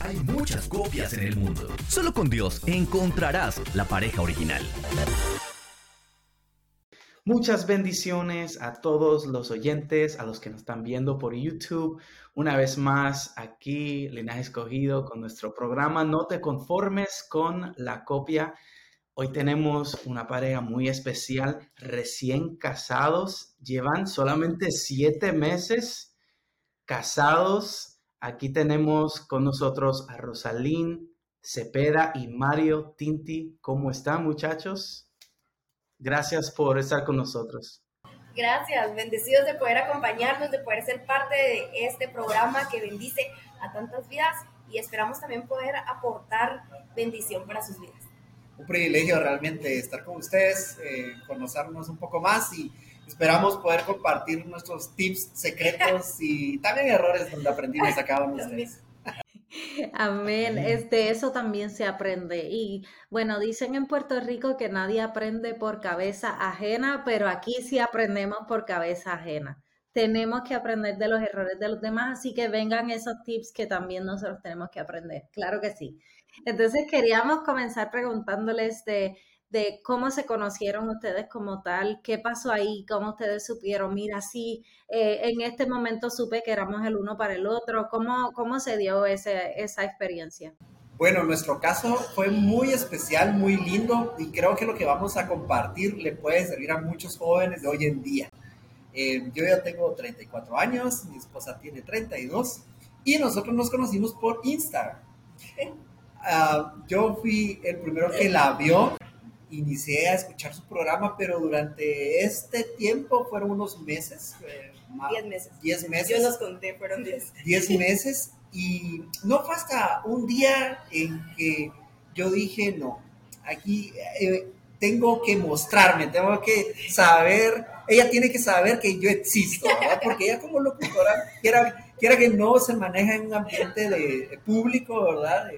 Hay muchas copias en el mundo. Solo con Dios encontrarás la pareja original. Muchas bendiciones a todos los oyentes, a los que nos están viendo por YouTube. Una vez más, aquí, Linaje Escogido, con nuestro programa No te conformes con la copia. Hoy tenemos una pareja muy especial, recién casados, llevan solamente siete meses casados Aquí tenemos con nosotros a Rosalín Cepeda y Mario Tinti. ¿Cómo están muchachos? Gracias por estar con nosotros. Gracias, bendecidos de poder acompañarnos, de poder ser parte de este programa que bendice a tantas vidas y esperamos también poder aportar bendición para sus vidas. Un privilegio realmente estar con ustedes, eh, conocernos un poco más y Esperamos poder compartir nuestros tips secretos y también errores donde aprendimos acá con ustedes. Amén. Este, eso también se aprende. Y bueno, dicen en Puerto Rico que nadie aprende por cabeza ajena, pero aquí sí aprendemos por cabeza ajena. Tenemos que aprender de los errores de los demás, así que vengan esos tips que también nosotros tenemos que aprender. Claro que sí. Entonces queríamos comenzar preguntándoles de de cómo se conocieron ustedes como tal, qué pasó ahí, cómo ustedes supieron, mira, sí, eh, en este momento supe que éramos el uno para el otro, cómo, cómo se dio ese, esa experiencia. Bueno, nuestro caso fue muy especial, muy lindo y creo que lo que vamos a compartir le puede servir a muchos jóvenes de hoy en día. Eh, yo ya tengo 34 años, mi esposa tiene 32 y nosotros nos conocimos por Instagram. Ah, yo fui el primero que la vio inicié a escuchar su programa, pero durante este tiempo fueron unos meses. Eh, diez meses. Diez meses. Yo los conté, fueron diez. Diez meses. Y no fue hasta un día en que yo dije, no, aquí eh, tengo que mostrarme, tengo que saber, ella tiene que saber que yo existo, ¿verdad? Porque ella como locutora, quiera, quiera que no, se maneja en un ambiente de, público, ¿verdad?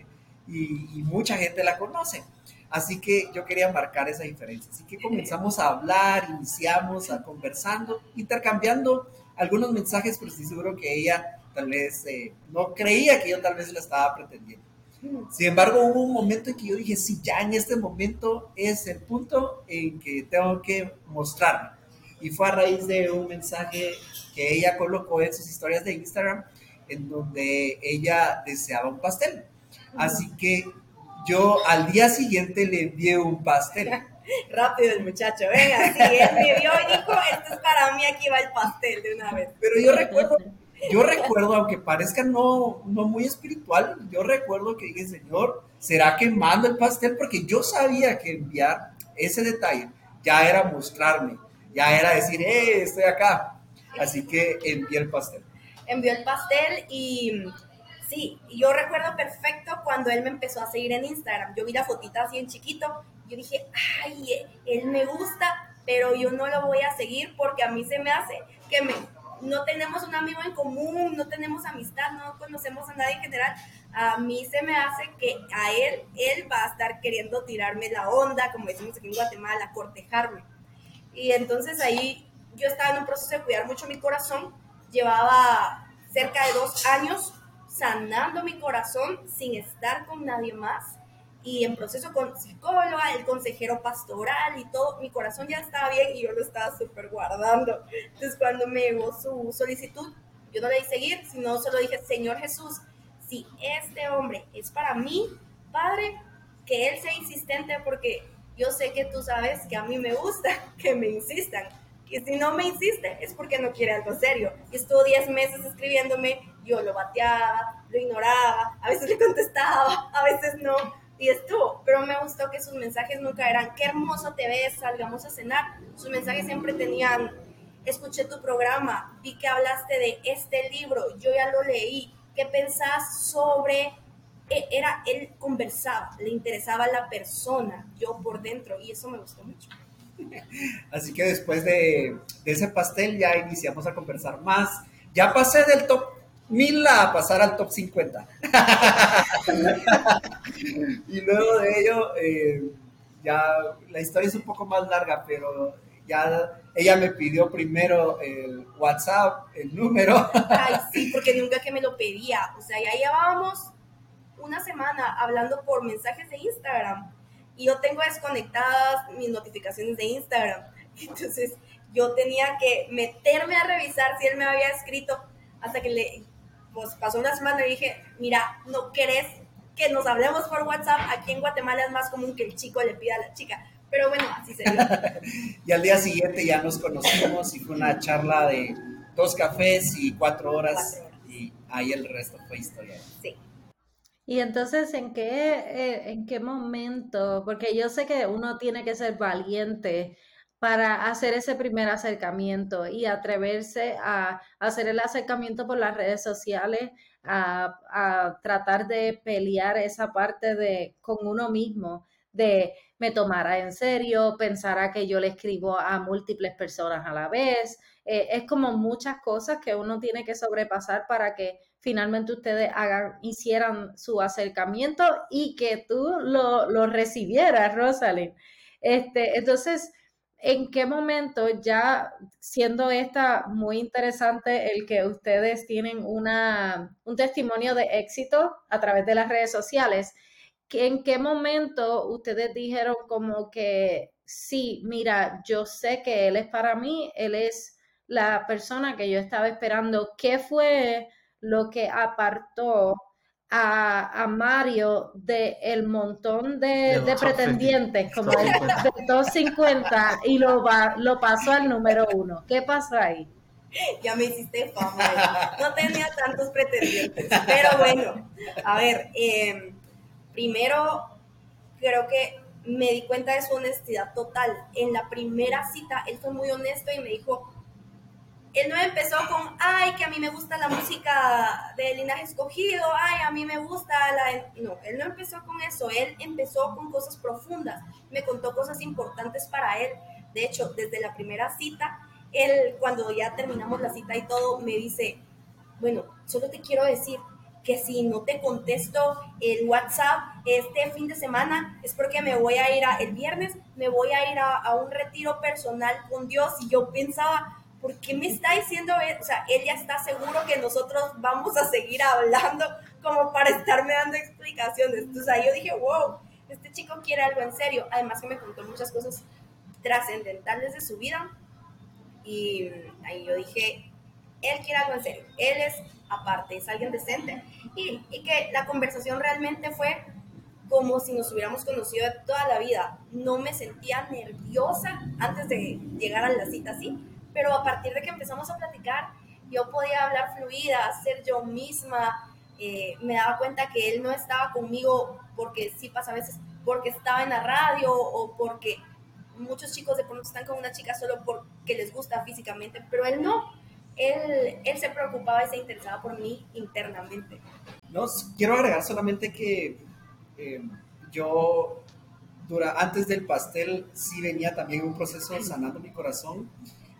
y, y mucha gente la conoce. Así que yo quería marcar esa diferencia. Así que comenzamos a hablar, iniciamos a conversando, intercambiando algunos mensajes, pero estoy seguro que ella tal vez eh, no creía que yo tal vez la estaba pretendiendo. Sin embargo, hubo un momento en que yo dije, sí, ya en este momento es el punto en que tengo que mostrarme. Y fue a raíz de un mensaje que ella colocó en sus historias de Instagram, en donde ella deseaba un pastel. Así que yo al día siguiente le envié un pastel. Rápido el muchacho, venga, si él me vio y dijo, esto es para mí, aquí va el pastel de una vez. Pero yo recuerdo, yo recuerdo, aunque parezca no, no muy espiritual, yo recuerdo que dije, Señor, ¿será que mando el pastel? Porque yo sabía que enviar ese detalle ya era mostrarme, ya era decir, eh, estoy acá. Así que envié el pastel. Envió el pastel y Sí, yo recuerdo perfecto cuando él me empezó a seguir en Instagram. Yo vi la fotita así en chiquito. Yo dije, ay, él me gusta, pero yo no lo voy a seguir porque a mí se me hace que no tenemos un amigo en común, no tenemos amistad, no conocemos a nadie en general. A mí se me hace que a él, él va a estar queriendo tirarme la onda, como decimos aquí en Guatemala, cortejarme. Y entonces ahí yo estaba en un proceso de cuidar mucho mi corazón. Llevaba cerca de dos años sanando mi corazón sin estar con nadie más y en proceso con psicóloga, el consejero pastoral y todo, mi corazón ya estaba bien y yo lo estaba súper guardando. Entonces cuando me llegó su solicitud, yo no le di seguir, sino solo dije, Señor Jesús, si este hombre es para mí, Padre, que él sea insistente porque yo sé que tú sabes que a mí me gusta que me insistan. Y si no me insiste es porque no quiere algo serio. Y estuvo 10 meses escribiéndome yo lo bateaba, lo ignoraba, a veces le contestaba, a veces no, y estuvo, pero me gustó que sus mensajes nunca eran, qué hermoso te ves, salgamos a cenar, sus mensajes siempre tenían, escuché tu programa, vi que hablaste de este libro, yo ya lo leí, ¿qué pensás sobre e, era, él conversaba, le interesaba la persona, yo por dentro, y eso me gustó mucho. Así que después de, de ese pastel ya iniciamos a conversar más. Ya pasé del top 1000 a pasar al top 50. y luego de ello, eh, ya la historia es un poco más larga, pero ya ella me pidió primero el WhatsApp, el número. Ay, sí, porque nunca que me lo pedía. O sea, ya llevábamos una semana hablando por mensajes de Instagram y yo tengo desconectadas mis notificaciones de Instagram. Entonces yo tenía que meterme a revisar si él me había escrito hasta que le pues, pasó una semana y dije, mira, no querés que nos hablemos por WhatsApp. Aquí en Guatemala es más común que el chico le pida a la chica. Pero bueno, así se dio. y al día siguiente ya nos conocimos y fue una charla de dos cafés y cuatro horas. Y ahí el resto fue historia. Sí. Y entonces, ¿en qué, eh, ¿en qué momento? Porque yo sé que uno tiene que ser valiente para hacer ese primer acercamiento y atreverse a hacer el acercamiento por las redes sociales, a, tratar de pelear esa parte de con uno mismo, de me tomara en serio, pensara que yo le escribo a múltiples personas a la vez. Eh, es como muchas cosas que uno tiene que sobrepasar para que finalmente ustedes hagan, hicieran su acercamiento y que tú lo, lo recibieras, Rosalind. Este, entonces, ¿en qué momento ya siendo esta muy interesante el que ustedes tienen una, un testimonio de éxito a través de las redes sociales? ¿En qué momento ustedes dijeron como que sí, mira, yo sé que él es para mí, él es la persona que yo estaba esperando? ¿Qué fue lo que apartó a, Mario del el montón de, pretendientes, como el de 250, y lo, va, lo pasó al número uno. ¿Qué pasó ahí? Ya me hiciste fama. No tenía tantos pretendientes. Pero bueno, a ver, em, primero creo que me di cuenta de su honestidad total. En la primera cita, él fue muy honesto y me dijo, él no empezó con, ay, que a mí me gusta la música de linaje escogido, ay, a mí me gusta la... No, él no empezó con eso, él empezó con cosas profundas, me contó cosas importantes para él. De hecho, desde la primera cita, él, cuando ya terminamos la cita y todo, me dice, bueno, solo te quiero decir que si no te contesto el WhatsApp este fin de semana es porque me voy a ir a, el viernes, me voy a ir a, a un retiro personal con Dios y yo pensaba, ¿por qué me está diciendo? O sea, él ya está seguro que nosotros vamos a seguir hablando como para estarme dando explicaciones. Entonces ahí yo dije, wow, este chico quiere algo en serio. Además que me contó muchas cosas trascendentales de su vida. Y ahí yo dije, él quiere algo en serio. Él es aparte, es alguien decente. Y, y que la conversación realmente fue como si nos hubiéramos conocido de toda la vida. No me sentía nerviosa antes de llegar a la cita así pero a partir de que empezamos a platicar, yo podía hablar fluida, ser yo misma, eh, me daba cuenta que él no estaba conmigo porque sí pasa a veces, porque estaba en la radio o porque muchos chicos de pronto están con una chica solo porque les gusta físicamente, pero él no, él, él se preocupaba y se interesaba por mí internamente. No, quiero agregar solamente que eh, yo, dura, antes del pastel, sí venía también un proceso sanando mi corazón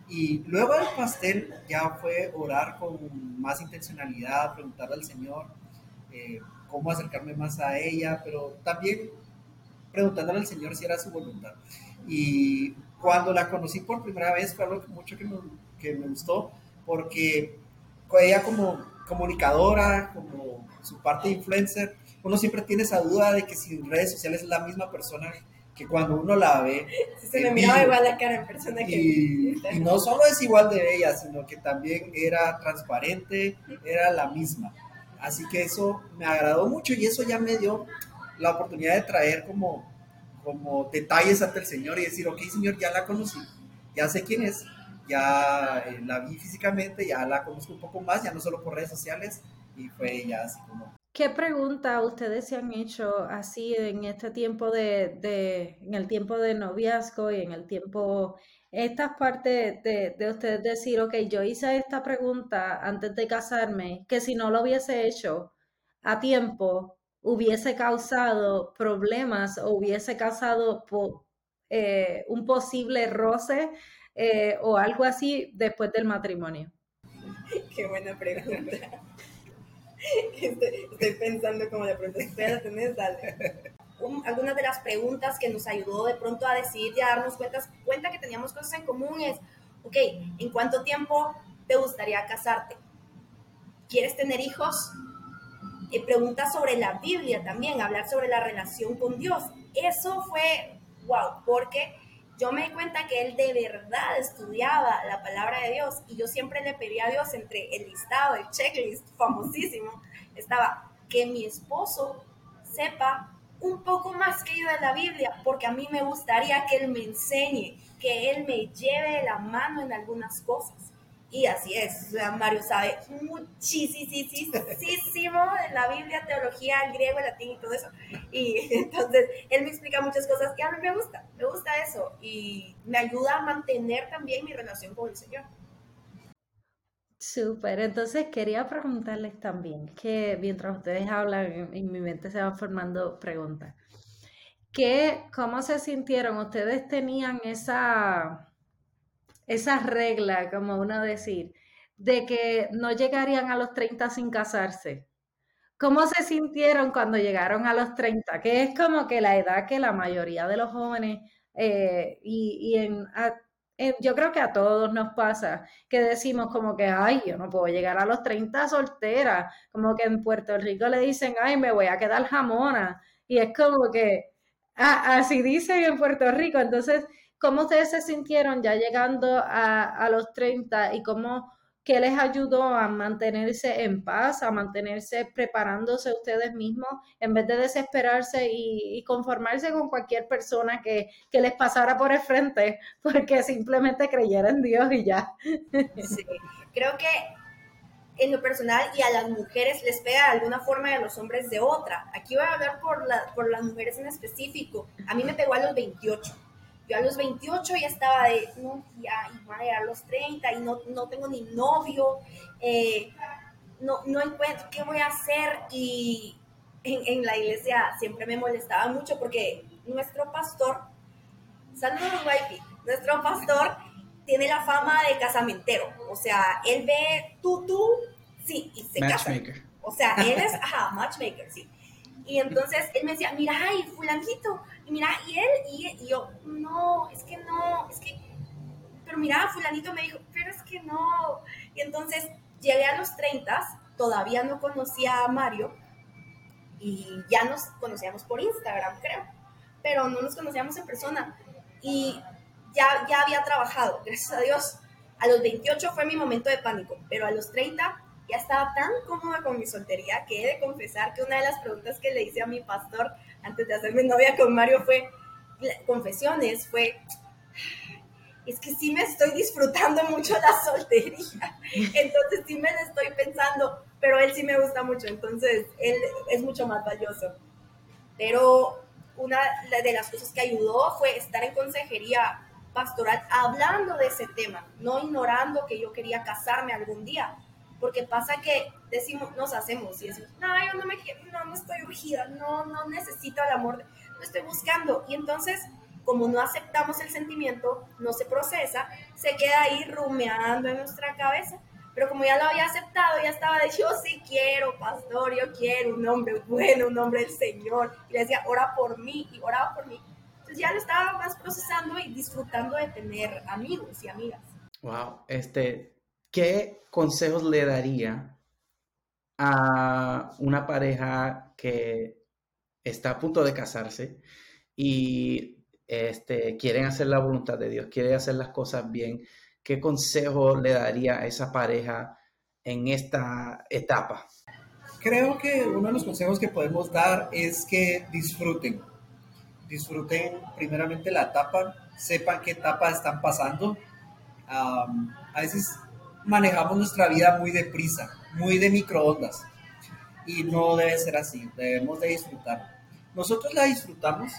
y luego del pastel ya fue orar con más intencionalidad, preguntarle al Señor eh, cómo acercarme más a ella, pero también preguntándole al Señor si era su voluntad. Y cuando la conocí por primera vez fue algo mucho que me, que me gustó, porque ella como comunicadora, como su parte influencer, uno siempre tiene esa duda de que si en redes sociales es la misma persona que cuando uno la ve... se me miraba igual la cara en persona que... Y, y, no solo es igual de bella, sino que también era transparente, era la misma. Así que eso me agradó mucho y eso ya me dio la oportunidad de traer como, como detalles ante el Señor y decir, ok, Señor, ya la conocí, ya sé quién es, ya eh, la vi físicamente, ya la conozco un poco más, ya no solo por redes sociales, y fue ya así como ¿Qué pregunta ustedes se han hecho así en este tiempo de, de, en el tiempo de noviazgo y en el tiempo, estas partes de, de ustedes decir, ok, yo hice esta pregunta antes de casarme, que si no lo hubiese hecho a tiempo, hubiese causado problemas o hubiese causado eh, un posible roce eh, o algo así después del matrimonio? Qué buena pregunta. Estoy, pensando como la pregunta, espérate, algunas de las preguntas que nos ayudó de pronto a decidir y a darnos cuenta, cuenta que teníamos cosas en común es, ok, ¿en cuánto tiempo te gustaría casarte? ¿Quieres tener hijos? Eh, preguntas sobre la Biblia también, hablar sobre la relación con Dios. Eso fue, wow, porque yo me di cuenta que él de verdad estudiaba la palabra de Dios y yo siempre le pedía a Dios entre el listado, el checklist famosísimo, estaba que mi esposo sepa un poco más que yo de la Biblia, porque a mí me gustaría que él me enseñe, que él me lleve la mano en algunas cosas. Y así es, Mario sabe muchísimo de la Biblia, teología, el griego, el latín y todo eso. Y entonces él me explica muchas cosas que a mí me gusta, me gusta eso y me ayuda a mantener también mi relación con el Señor. Súper, entonces quería preguntarles también, que mientras ustedes hablan, en mi mente se van formando preguntas. ¿Qué, ¿Cómo se sintieron? ¿Ustedes tenían esa esa regla, como uno decir, de que no llegarían a los 30 sin casarse. ¿Cómo se sintieron cuando llegaron a los 30? Que es como que la edad que la mayoría de los jóvenes, eh, y, en, yo creo que a todos nos pasa, que decimos como que, ay, yo no puedo llegar a los 30 soltera, como que en Puerto Rico le dicen, ay, me voy a quedar jamona, y es como que, así dicen en Puerto Rico, entonces ¿Cómo ustedes se sintieron ya llegando a, los 30 y cómo, qué les ayudó a mantenerse en paz, a mantenerse preparándose ustedes mismos en vez de desesperarse y, conformarse con cualquier persona que, les pasara por el frente porque simplemente creyera en Dios y ya? Sí, creo que en lo personal y a las mujeres les pega de alguna forma y a los hombres de otra. Aquí voy a hablar por, por las mujeres en específico. A mí me pegó a los 28 yo a los 28 ya estaba de, no, ya, y a los 30 y no, no tengo ni novio, eh, no, no encuentro qué voy a hacer y en, en, la iglesia siempre me molestaba mucho porque nuestro pastor, saludos Wifey, nuestro pastor tiene la fama de casamentero, o sea, él ve tú, tú, sí, y se matchmaker. casa. O sea, él es, ajá, matchmaker, sí. Y entonces él me decía, mira, ay, fulanito, y mira, y él, y, yo, no, es que no, es que, pero mira, fulanito me dijo, pero es que no. Y entonces llegué a los 30, todavía no conocía a Mario, y ya nos conocíamos por Instagram, creo, pero no nos conocíamos en persona. Y ya, ya había trabajado, gracias a Dios. A los 28 fue mi momento de pánico, pero a los 30 ya estaba tan cómoda con mi soltería que he de confesar que una de las preguntas que le hice a mi pastor antes de hacerme novia con Mario fue, confesiones, fue, es que sí me estoy disfrutando mucho la soltería, entonces sí me la estoy pensando, pero él sí me gusta mucho, entonces él es mucho más valioso. Pero una de las cosas que ayudó fue estar en consejería pastoral hablando de ese tema, no ignorando que yo quería casarme algún día, porque pasa que decimos, nos hacemos y decimos, no, yo no me quiero, no, no estoy urgida, no, no necesito el amor, no estoy buscando. Y entonces, como no aceptamos el sentimiento, no se procesa, se queda ahí rumeando en nuestra cabeza. Pero como ya lo había aceptado, ya estaba de, yo sí quiero, pastor, yo quiero un hombre bueno, un hombre del Señor. Y le decía, ora por mí, y oraba por mí. Entonces ya lo estaba más procesando y disfrutando de tener amigos y amigas. Wow, este, ¿qué consejos le daría a una pareja que está a punto de casarse y este, quieren hacer la voluntad de Dios, quieren hacer las cosas bien? ¿Qué consejo le daría a esa pareja en esta etapa? Creo que uno de los consejos que podemos dar es que disfruten. Disfruten primeramente la etapa, sepan qué etapa están pasando. a veces manejamos nuestra vida muy deprisa, muy de microondas. Y no debe ser así, debemos de disfrutar. Nosotros la disfrutamos,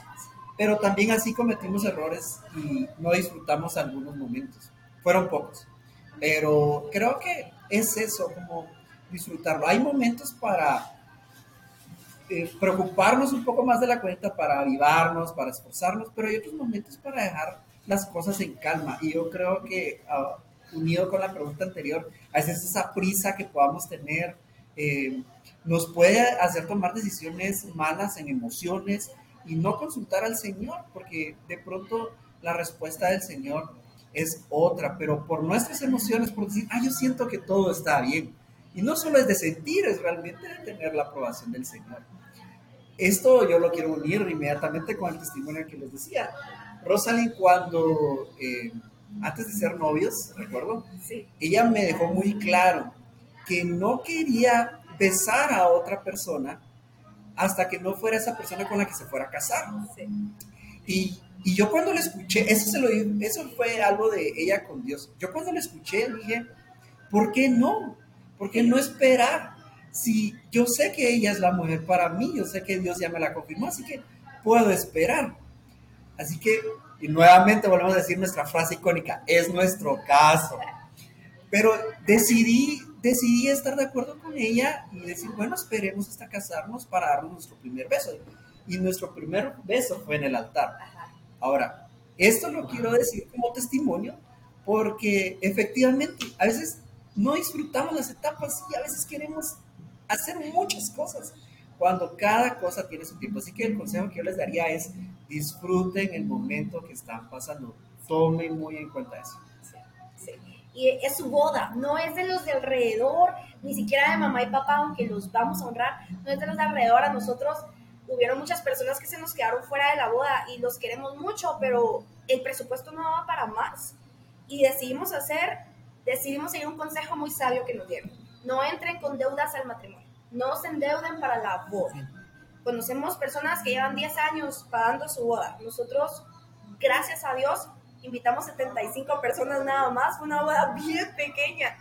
pero también así cometimos errores y no disfrutamos algunos momentos. Fueron pocos. Pero creo que es eso, como disfrutarlo. Hay momentos para eh, preocuparnos un poco más de la cuenta para avivarnos, para esforzarnos, pero hay otros momentos para dejar las cosas en calma. Y yo creo que, ah, unido con la pregunta anterior, a veces esa prisa que podamos tener eh, nos puede hacer tomar decisiones malas en emociones y no consultar al Señor, porque de pronto la respuesta del Señor es otra, pero por nuestras emociones, por decir, ah, yo siento que todo está bien. Y no solo es de sentir, es realmente de tener la aprobación del Señor. Esto yo lo quiero unir inmediatamente con el testimonio que les decía. Rosalind cuando, eh, antes de ser novios, recuerdo, sí. ella me dejó muy claro que no quería besar a otra persona hasta que no fuera esa persona con la que se fuera a casar. Sí. Y, y, yo cuando le escuché, eso, se lo, eso fue algo de ella con Dios. Yo cuando le escuché dije, ¿por qué no? ¿Por qué no esperar? Si yo sé que ella es la mujer para mí, yo sé que Dios ya me la confirmó, así que puedo esperar. Así que, y nuevamente volvemos a decir nuestra frase icónica, es nuestro caso. Pero decidí, decidí estar de acuerdo con ella y decir, bueno, esperemos hasta casarnos para darnos nuestro primer beso. Y nuestro primer beso fue en el altar. Ahora, esto lo quiero decir como testimonio porque efectivamente a veces no disfrutamos las etapas y a veces queremos hacer muchas cosas cuando cada cosa tiene su tiempo. Así que el consejo que yo les daría es disfruten el momento que están pasando. Tomen muy en cuenta eso. Sí, Y es su boda, no es de los de alrededor, ni siquiera de mamá y papá, aunque los vamos a honrar, no es de los de alrededor. A nosotros hubieron muchas personas que se nos quedaron fuera de la boda y los queremos mucho, pero el presupuesto no daba para más. Y decidimos hacer, decidimos seguir un consejo muy sabio que nos dieron. No entren con deudas al matrimonio, no se endeuden para la boda Conocemos personas que llevan 10 años pagando su boda. Nosotros, gracias a Dios, invitamos 75 personas nada más. Una boda bien pequeña,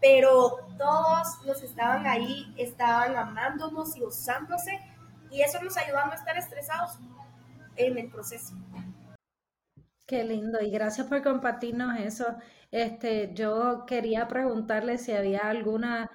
pero todos los estaban ahí, estaban amándonos y gozándose. Y eso nos ayudó a no estar estresados en el proceso. Qué lindo y gracias por compartirnos eso. Este, yo quería preguntarle si había alguna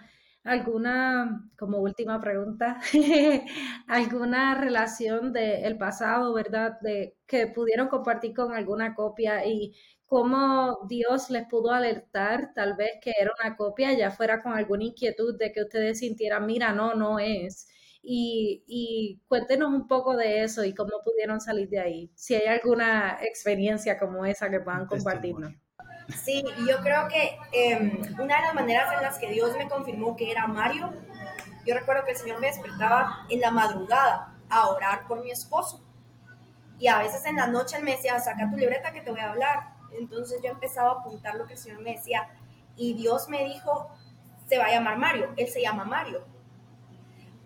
alguna, como última pregunta, alguna relación del pasado, ¿verdad? De que pudieron compartir con alguna copia y cómo Dios les pudo alertar, tal vez que era una copia, ya fuera con alguna inquietud de que ustedes sintieran, mira, no, no es. Y, y cuéntenos un poco de eso y cómo pudieron salir de ahí. Si hay alguna experiencia como esa que puedan compartirnos. Sí, yo creo que em, una de las maneras en las que Dios me confirmó que era Mario, yo recuerdo que el Señor me despertaba en la madrugada a orar por mi esposo. Y a veces en la noche él me decía, saca tu libreta que te voy a hablar. Entonces yo empezaba a apuntar lo que el Señor me decía. Y Dios me dijo, se va a llamar Mario. Él se llama Mario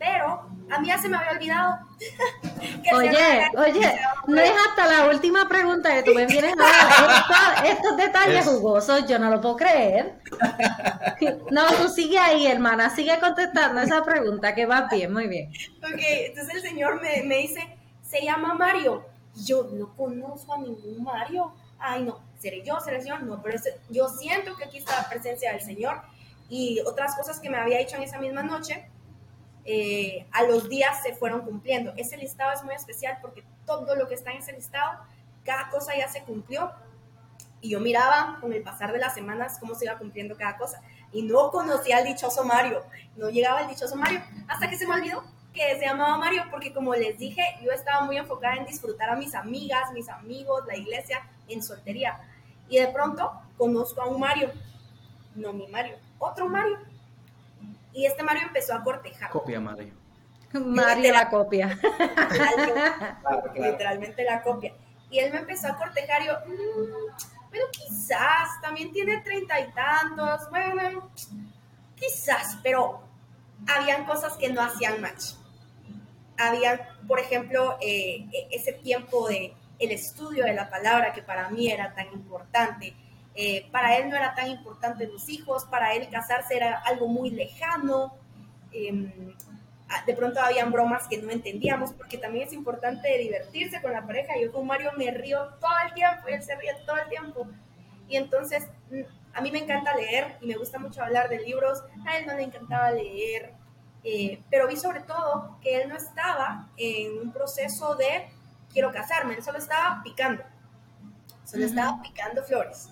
pero a mí ya se me había olvidado. oye, oye, no es hasta la última pregunta que tú me vienes a dar estos, detalles jugosos, yo no lo puedo creer. No, tú sigue ahí, hermana, sigue contestando esa pregunta, que va bien, muy bien. Ok, entonces el señor me, me dice, se llama Mario. Yo no conozco a ningún Mario. Ay, no, seré yo, seré el señor. No, pero yo siento que aquí está la presencia del señor. Y otras cosas que me había dicho en esa misma noche, eh, a los días se fueron cumpliendo. Ese listado es muy especial porque todo lo que está en ese listado, cada cosa ya se cumplió. Y yo miraba con el pasar de las semanas cómo se iba cumpliendo cada cosa. Y no conocía al dichoso Mario. No llegaba el dichoso Mario hasta que se me olvidó que se llamaba Mario porque como les dije, yo estaba muy enfocada en disfrutar a mis amigas, mis amigos, la iglesia, en soltería. Y de pronto conozco a un Mario. No mi Mario, otro Mario y este Mario empezó a cortejar. Copia Mario. Mario la copia. Literalmente la copia. Y él me empezó a cortejar y yo, mm, bueno, quizás, también tiene treinta y tantos, bueno, quizás, pero habían cosas que no hacían match. Había, por ejemplo, eh, e-, ese tiempo de el estudio de la palabra que para mí era tan importante, eh, para él no era tan importante los hijos, para él casarse era algo muy lejano. Em, de pronto habían bromas que no entendíamos, porque también es importante divertirse con la pareja. Yo con Mario me río todo el tiempo y él se ríe todo el tiempo. Y entonces, mm, a mí me encanta leer y me gusta mucho hablar de libros. A él no le encantaba leer. Eh, pero vi sobre todo que él no estaba en un proceso de quiero casarme, él solo estaba picando, solo estaba picando flores.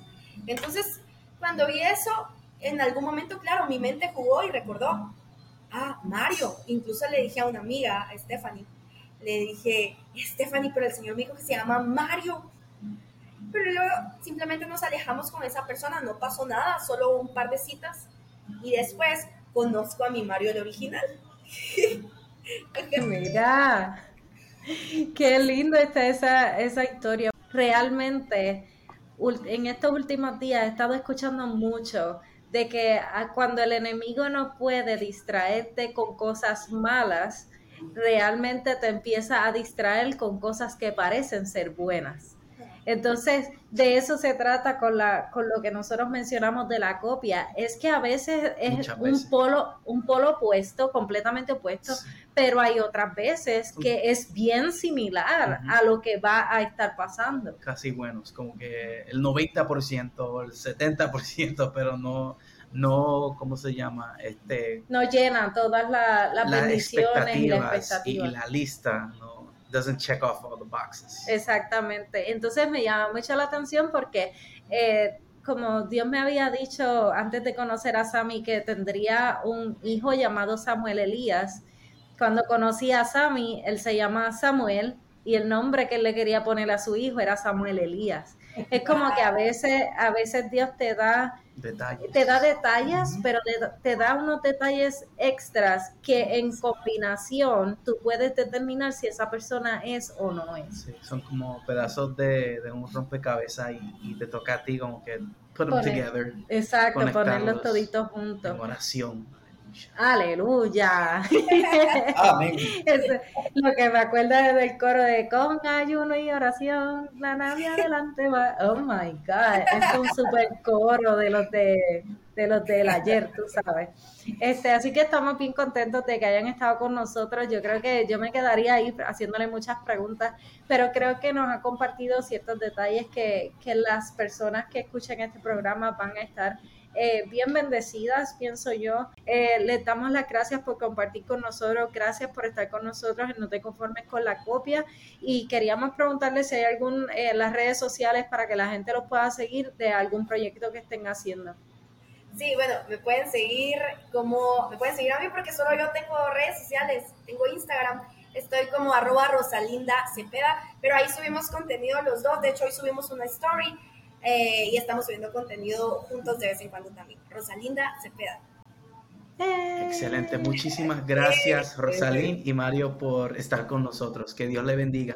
Entonces, cuando vi eso, en algún momento, claro, mi mente jugó y recordó, ah, Mario, incluso le dije a una amiga, a Stephanie, le dije, Stephanie, pero el Señor me dijo que se llama Mario. Pero luego simplemente nos alejamos con esa persona, no pasó nada, solo un par de citas. Y después conozco a mi Mario el original. Mira, qué lindo está esa, esa historia. Realmente, en estos últimos días he estado escuchando mucho de que cuando el enemigo no puede distraerte con cosas malas, realmente te empieza a distraer con cosas que parecen ser buenas. Entonces, de eso se trata con, la, con lo que nosotros mencionamos de la copia. Es que a veces es un polo, un polo opuesto, completamente opuesto, pero hay otras veces que es bien similar a lo que va a estar pasando. Casi bueno, es como que el 90%, el 70%, pero no, no, ¿cómo se llama? Este, no llena todas las bendiciones y las expectativas. Y la lista, no doesn't check off all the boxes. Exactamente. Entonces me llama mucho la atención porque eh, como Dios me había dicho antes de conocer a Sammy que tendría un hijo llamado Samuel Elías, cuando conocí a Sammy, él se llama Samuel y el nombre que él le quería poner a su hijo era Samuel Elías. Es como que a veces, a veces Dios te da te da detalles, pero te, da unos detalles extras que en combinación tú puedes determinar si esa persona es o no es. son como pedazos de, un rompecabezas y, te toca a ti como que put them together. Exacto, ponerlos toditos juntos. En oración. Aleluya. Amén. lo que me acuerda es del coro de con ayuno y oración, la nave adelante va. Oh my God, es un super coro de los de, de los del ayer, tú sabes. Este, así que estamos bien contentos de que hayan estado con nosotros. Yo creo que yo me quedaría ahí haciéndole muchas preguntas, pero creo que nos ha compartido ciertos detalles que, que las personas que escuchan este programa van a estar eh, bien bendecidas, pienso yo. Eh, les damos las gracias por compartir con nosotros, gracias por estar con nosotros en No te conformes con la copia y queríamos preguntarles si hay algún eh, las redes sociales para que la gente los pueda seguir de algún proyecto que estén haciendo. Sí, bueno, me pueden seguir como, me pueden seguir a mí porque solo yo tengo redes sociales, tengo Instagram, estoy como arroba Rosalinda Cepeda, pero ahí subimos contenido los dos, de hecho hoy subimos una story eh, y estamos subiendo contenido juntos de vez en cuando también. Rosalinda Cepeda. Excelente, muchísimas gracias Rosalín y Mario por estar con nosotros. Que Dios le bendiga.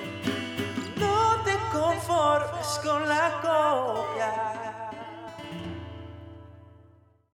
con la copia.